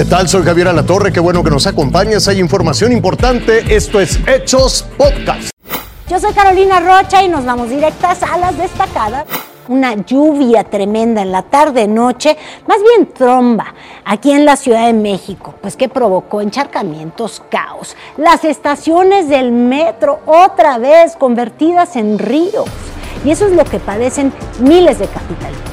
¿Qué tal? Soy Javier Alatorre, qué bueno que nos acompañas. Hay información importante. Esto es Hechos Podcast. Yo soy Carolina Rocha y nos vamos directas a las destacadas. Una lluvia tremenda en la tarde-noche, más bien tromba, aquí en la Ciudad de México, pues que provocó encharcamientos, caos. Las estaciones del metro otra vez convertidas en ríos. Y eso es lo que padecen miles de capitalinos.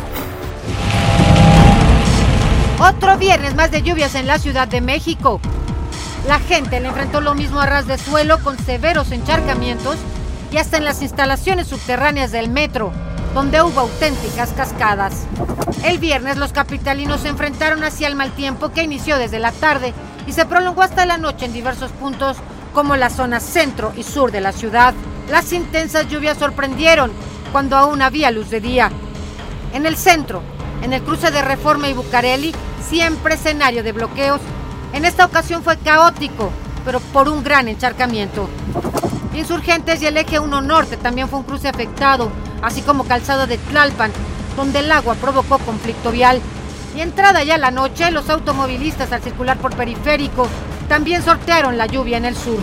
Viernes más de lluvias en la Ciudad de México. La gente le enfrentó lo mismo a ras de suelo con severos encharcamientos y hasta en las instalaciones subterráneas del metro, donde hubo auténticas cascadas. El viernes los capitalinos se enfrentaron hacia el mal tiempo que inició desde la tarde y se prolongó hasta la noche en diversos puntos como la zona centro y sur de la ciudad. Las intensas lluvias sorprendieron cuando aún había luz de día. En el centro, en el cruce de Reforma y Bucareli, siempre escenario de bloqueos. En esta ocasión fue caótico, pero por un gran encharcamiento. Insurgentes y el eje 1 Norte también fue un cruce afectado, así como calzado de Tlalpan, donde el agua provocó conflicto vial. Y entrada ya la noche, los automovilistas al circular por periférico también sortearon la lluvia en el sur.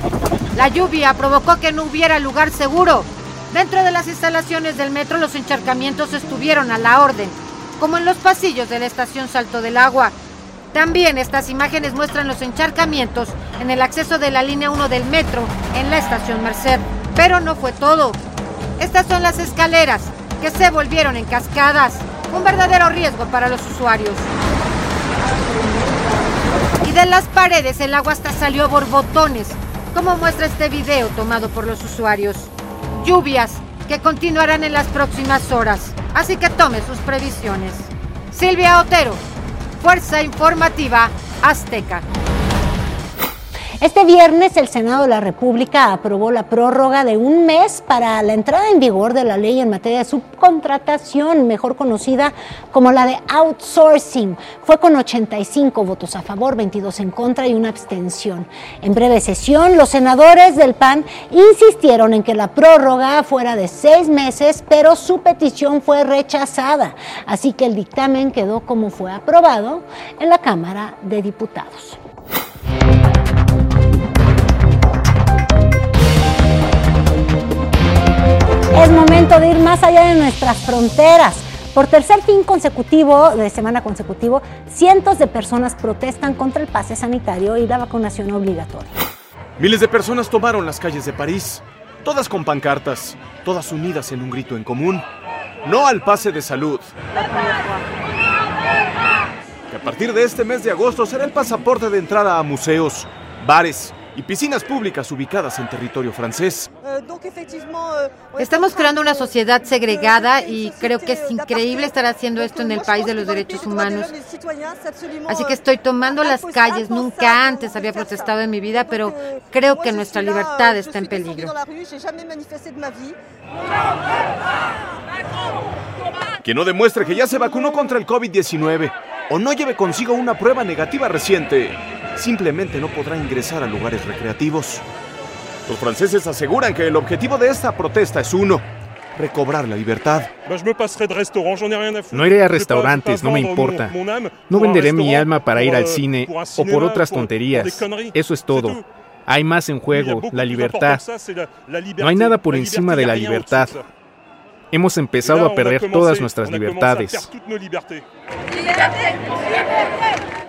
La lluvia provocó que no hubiera lugar seguro. Dentro de las instalaciones del metro los encharcamientos estuvieron a la orden, como en los pasillos de la estación Salto del Agua. También estas imágenes muestran los encharcamientos en el acceso de la línea 1 del metro en la estación Merced. Pero no fue todo. Estas son las escaleras que se volvieron en cascadas, un verdadero riesgo para los usuarios. Y de las paredes el agua hasta salió a borbotones, como muestra este video tomado por los usuarios. Lluvias que continuarán en las próximas horas, así que tome sus previsiones. Silvia Otero, Fuerza Informativa Azteca. Este viernes el Senado de la República aprobó la prórroga de un mes para la entrada en vigor de la ley en materia de subcontratación, mejor conocida como la de outsourcing. Fue con 85 votos a favor, 22 en contra y una abstención. En breve sesión, los senadores del PAN insistieron en que la prórroga fuera de seis meses, pero su petición fue rechazada. Así que el dictamen quedó como fue aprobado en la Cámara de Diputados. Momento de ir más allá de nuestras fronteras. Por tercer fin consecutivo, de semana consecutivo, cientos de personas protestan contra el pase sanitario y la vacunación obligatoria. Miles de personas tomaron las calles de París, todas con pancartas, todas unidas en un grito en común. No al pase de salud. Que a partir de este mes de agosto será el pasaporte de entrada a museos, bares, y piscinas públicas ubicadas en territorio francés. Estamos creando una sociedad segregada y creo que es increíble estar haciendo esto en el país de los derechos humanos. Así que estoy tomando las calles. Nunca antes había protestado en mi vida, pero creo que nuestra libertad está en peligro. Quien no demuestre que ya se vacunó contra el COVID-19 o no lleve consigo una prueba negativa reciente simplemente no podrá ingresar a lugares recreativos. Los franceses aseguran que el objetivo de esta protesta es uno, recobrar la libertad. No iré a restaurantes, no me importa. No venderé mi alma para ir al cine o por otras tonterías. Eso es todo. Hay más en juego, la libertad. No hay nada por encima de la libertad. Hemos empezado a perder todas nuestras libertades.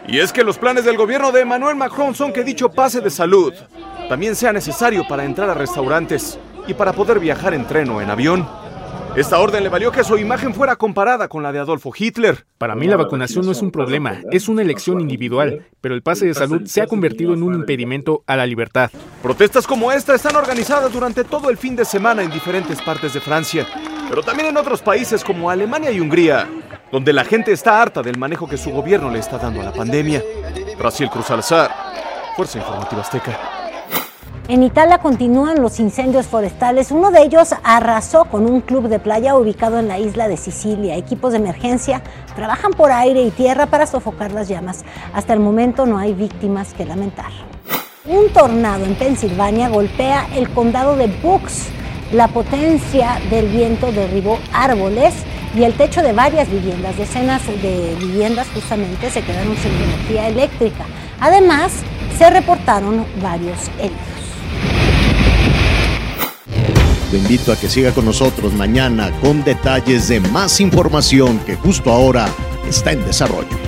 Y es que los planes del gobierno de Emmanuel Macron son que dicho pase de salud también sea necesario para entrar a restaurantes y para poder viajar en tren o en avión. Esta orden le valió que su imagen fuera comparada con la de Adolfo Hitler. Para mí la vacunación no es un problema, es una elección individual, pero el pase de salud se ha convertido en un impedimento a la libertad. Protestas como esta están organizadas durante todo el fin de semana en diferentes partes de Francia, pero también en otros países como Alemania y Hungría donde la gente está harta del manejo que su gobierno le está dando a la pandemia. Brasil Cruz Alzar, Fuerza Informativa Azteca. En Italia continúan los incendios forestales. Uno de ellos arrasó con un club de playa ubicado en la isla de Sicilia. Equipos de emergencia trabajan por aire y tierra para sofocar las llamas. Hasta el momento no hay víctimas que lamentar. Un tornado en Pensilvania golpea el condado de Bucks. La potencia del viento derribó árboles y el techo de varias viviendas, decenas de viviendas justamente se quedaron sin energía eléctrica. Además, se reportaron varios heridos. Te invito a que siga con nosotros mañana con detalles de más información que justo ahora está en desarrollo.